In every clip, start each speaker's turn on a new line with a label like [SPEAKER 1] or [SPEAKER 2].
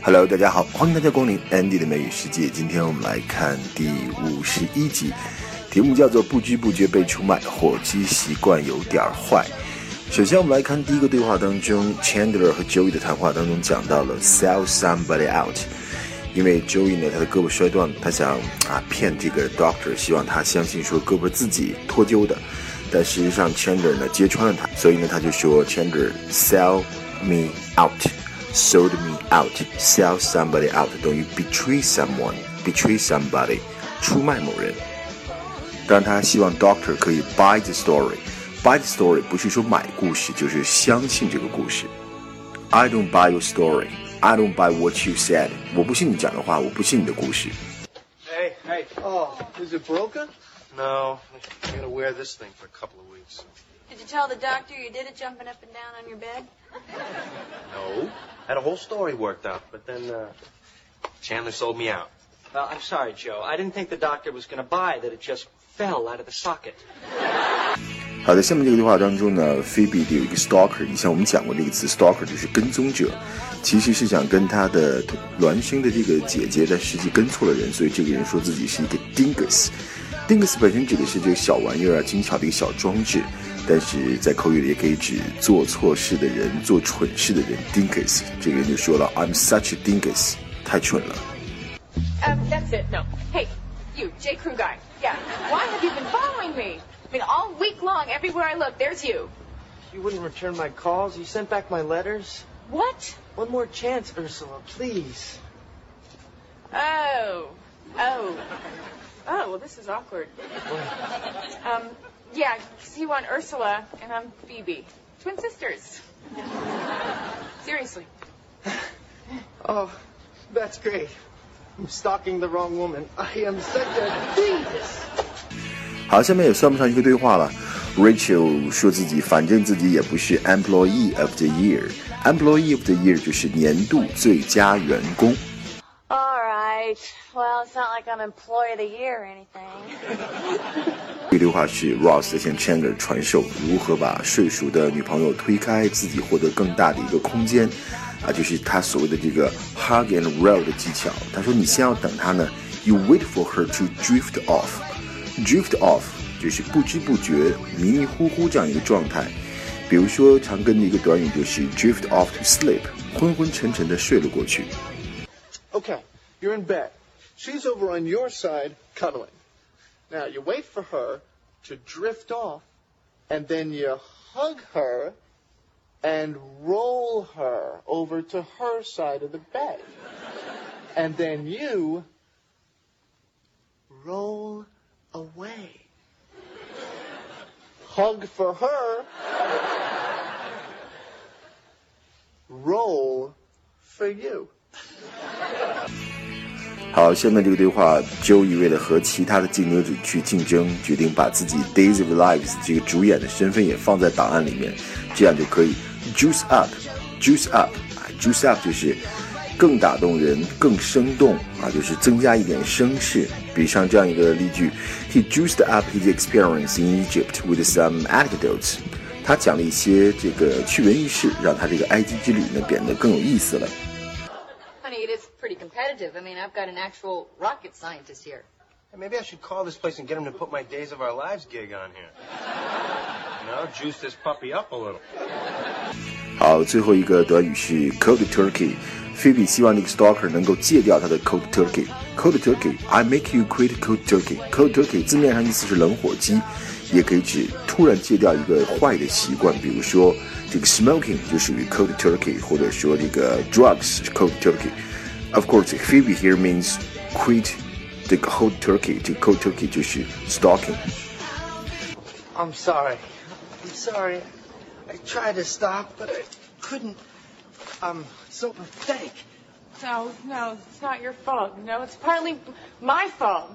[SPEAKER 1] Hello，大家好，欢迎大家光临 Andy 的美语世界。今天我们来看第五十一集，题目叫做“不知不觉被出卖，火鸡习惯有点坏”。首先，我们来看第一个对话当中，Chandler 和 Joey 的谈话当中讲到了 “sell somebody out”，因为 Joey 呢他的胳膊摔断了，他想啊骗这个 Doctor，希望他相信说胳膊自己脱臼的，但事实上 Chandler 呢揭穿了他，所以呢他就说 Chandler sell me out。sold me out, sell somebody out 等于 betray someone, betray somebody，出卖某人。当然，他希望 Doctor 可以 buy the story。buy the story 不是说买故事，就是相信这个故事。I don't buy your story. I don't buy what you said. 我不信你讲的话，我不信你的故事。
[SPEAKER 2] Hey, hey.
[SPEAKER 3] Oh, is it broken?
[SPEAKER 2] No, I'm gonna wear this thing for a couple of weeks.
[SPEAKER 4] Did you tell the doctor you did it jumping up and down on your bed?
[SPEAKER 2] No. Had a whole story worked out, but then uh, Chandler sold me out.
[SPEAKER 3] Well, I'm sorry, Joe. I didn't think the doctor was going to buy that it just fell out of the socket.
[SPEAKER 1] 好的，下面这个对话当中呢，Phoebe 有一个 stalker，以前我们讲过这个词，stalker 就是跟踪者，其实是想跟他的孪生的这个姐姐，但实际跟错了人，所以这个人说自己是一个 dingus。dingus 本身指的是这个小玩意儿啊，精巧的一个小装置。但是在口语里也可以指做错事的人、做蠢事的人。Dinkus，这个人就说了，I'm such a dinkus，太蠢了。
[SPEAKER 4] That's it. No. Hey, you, J. Crew guy. Yeah. Why have you been following me? I mean, all week long, everywhere I look, there's you.
[SPEAKER 3] You wouldn't return my calls. You sent back my letters.
[SPEAKER 4] What?
[SPEAKER 3] One more chance, Ursula, please.
[SPEAKER 4] Oh. Oh. Oh, well, this is awkward. Um, yeah, you want Ursula, and I'm Phoebe. Twin sisters. Seriously.
[SPEAKER 3] Oh, that's great. I'm stalking the wrong woman. I am such a genius.
[SPEAKER 1] 好，下面也算不上一个对话了。Rachel 说自己反正自己也不是 Employee of the Year。Employee of the Year 就是年度最佳员工。
[SPEAKER 4] All right. Well, it's not like I'm Employee of the Year or anything.
[SPEAKER 1] 这句话是 Ross 向 Chandler 传授如何把睡熟的女朋友推开，自己获得更大的一个空间，啊，就是他所谓的这个 hug and roll 的技巧。他说你先要等她呢，you wait for her to drift off。drift off 就是不知不觉、迷迷糊糊这样一个状态。比如说常跟的一个短语就是 drift off to sleep，昏昏沉沉的睡了过去。
[SPEAKER 5] Okay, you're in bed. She's over on your side, cuddling. Now you wait for her to drift off, and then you hug her and roll her over to her side of the bed. And then you roll away. Hug for her. Roll for you.
[SPEAKER 1] 好，下面这个对话，Joey 为了和其他的竞争者去竞争，决定把自己 Days of Lives 这个主演的身份也放在档案里面，这样就可以 juice up，juice up，啊，juice up 就是 更打动人、更生动啊，就是增加一点声势。比上这样一个例句，He juiced up his experience in Egypt with some anecdotes。他讲了一些这个趣闻轶事，让他这个埃及之旅呢变得更有意思了。
[SPEAKER 4] Honey, it is pretty competitive. I mean, I've got an actual rocket scientist here.
[SPEAKER 2] Maybe I should call this place and get him to put my Days of Our Lives gig on here. You know, juice this puppy up a little.
[SPEAKER 1] 好，最后一个短语是 cold turkey。菲比希望那个 stalker 能够戒掉他的 cold turkey。cold turkey，I make you quit cold turkey。cold turkey 字面上意思是冷火鸡，也可以指突然戒掉一个坏的习惯，比如说这个 smoking 就属于 cold turkey，或者说这个 drugs 是 cold turkey。Of course, Phoebe here means quit the cold turkey. 这个 cold turkey 就是 stalking。
[SPEAKER 3] I'm sorry. I'm sorry. I tried to stop, but I couldn't. I'm so pathetic.
[SPEAKER 4] No, no, it's not your fault. No, it's partly my fault.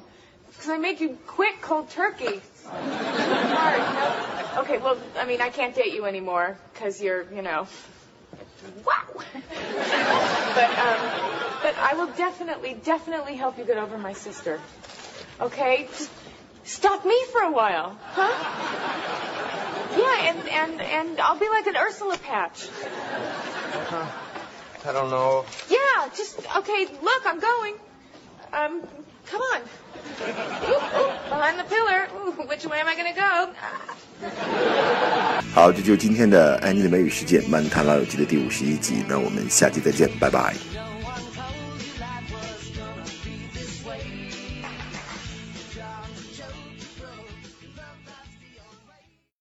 [SPEAKER 4] Because I made you quit cold turkey. No. Okay, well, I mean, I can't date you anymore because you're, you know, wow. but, um, but I will definitely, definitely help you get over my sister. Okay? Just stop me for a while, huh? and, and, and I'll be like an Ursula patch.
[SPEAKER 3] Uh, I don't know.
[SPEAKER 4] Yeah, just, okay, look, I'm going. Um, come on. Ooh, ooh, behind the pillar. Ooh, which way am I gonna go?
[SPEAKER 1] 好，这就是今天的 Andy 的美语世界漫谈老友记的第五十一集。那我们下期再见，拜拜。